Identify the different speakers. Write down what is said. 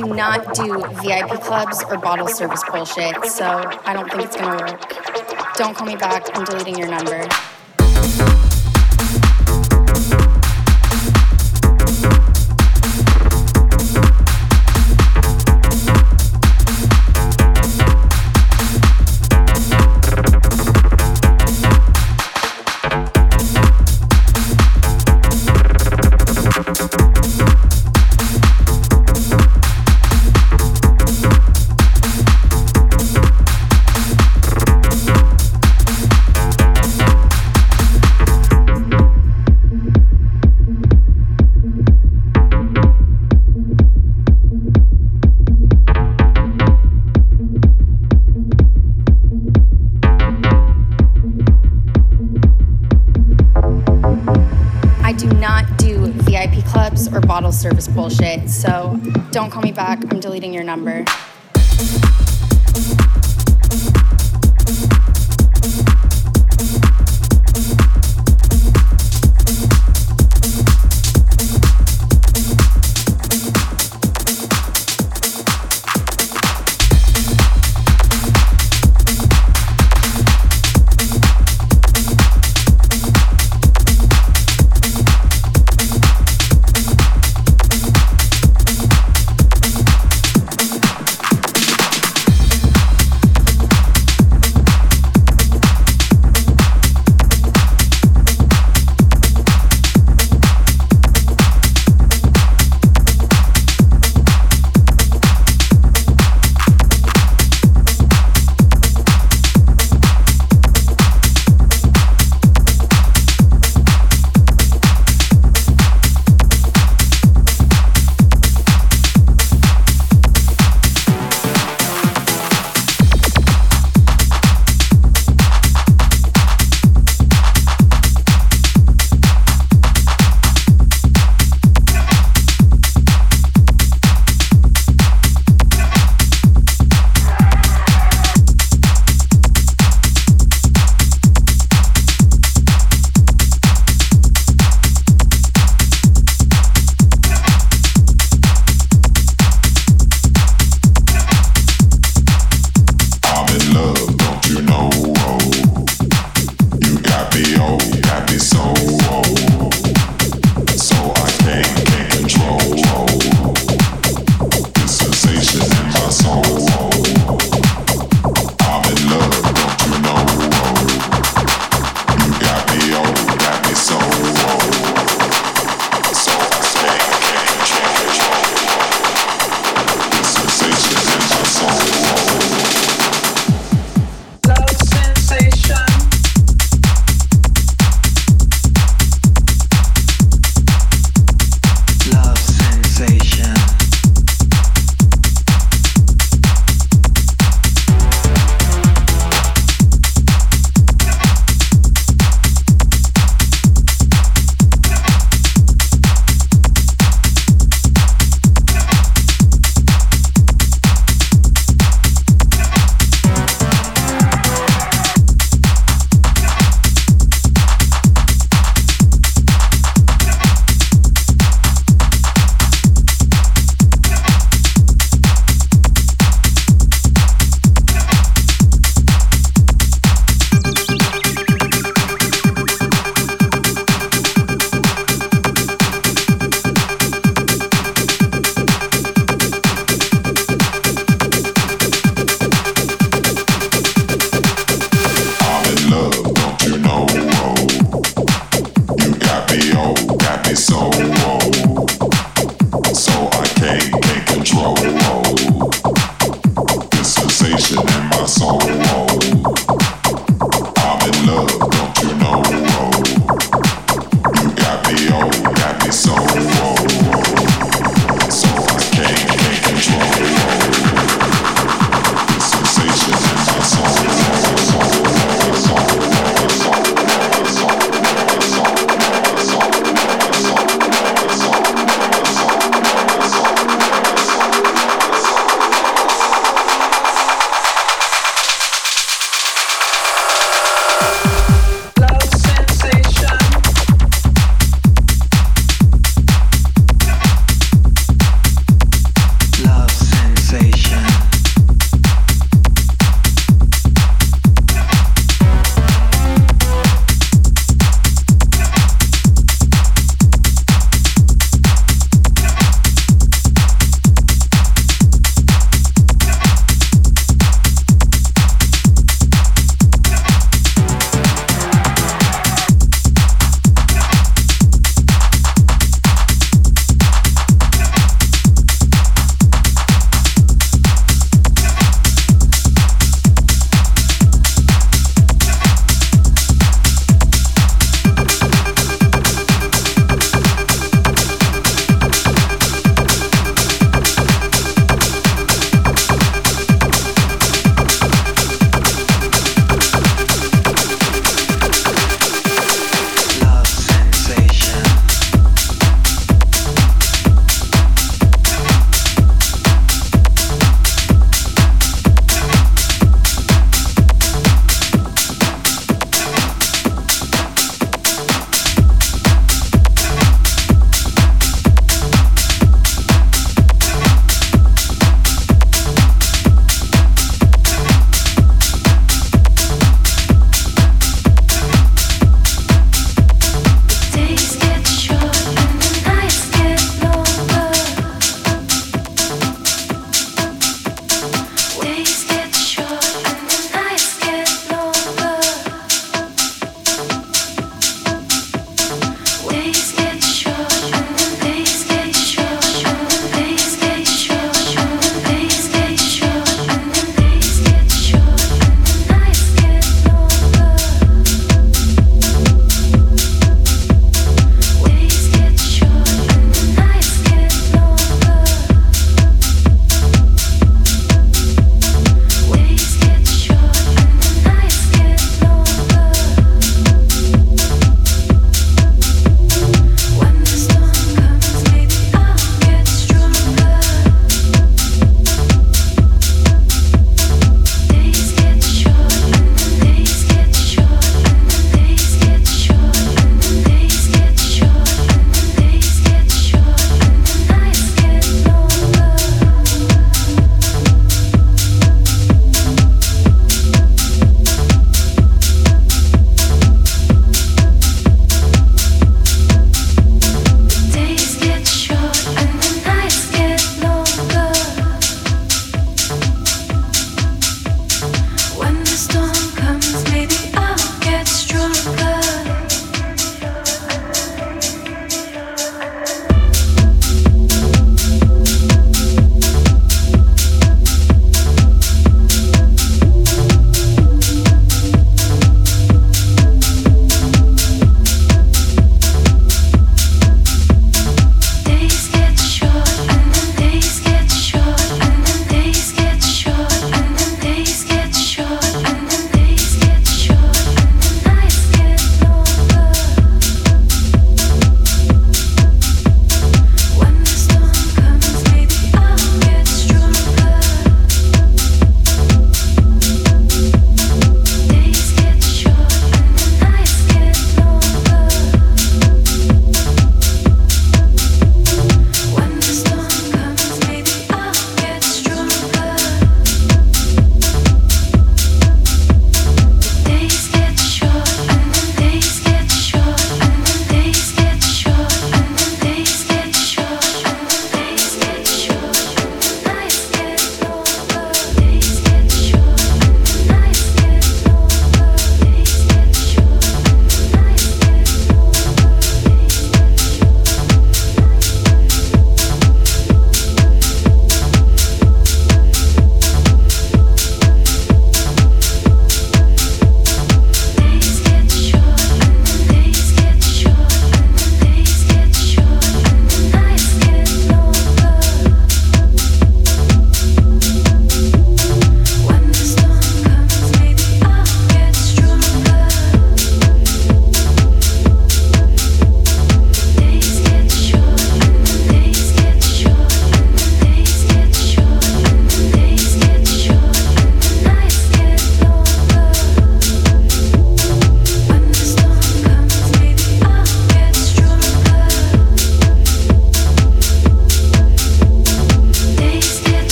Speaker 1: do not do VIP clubs or bottle service bullshit, so I don't think it's gonna work. Don't call me back. I'm deleting your number.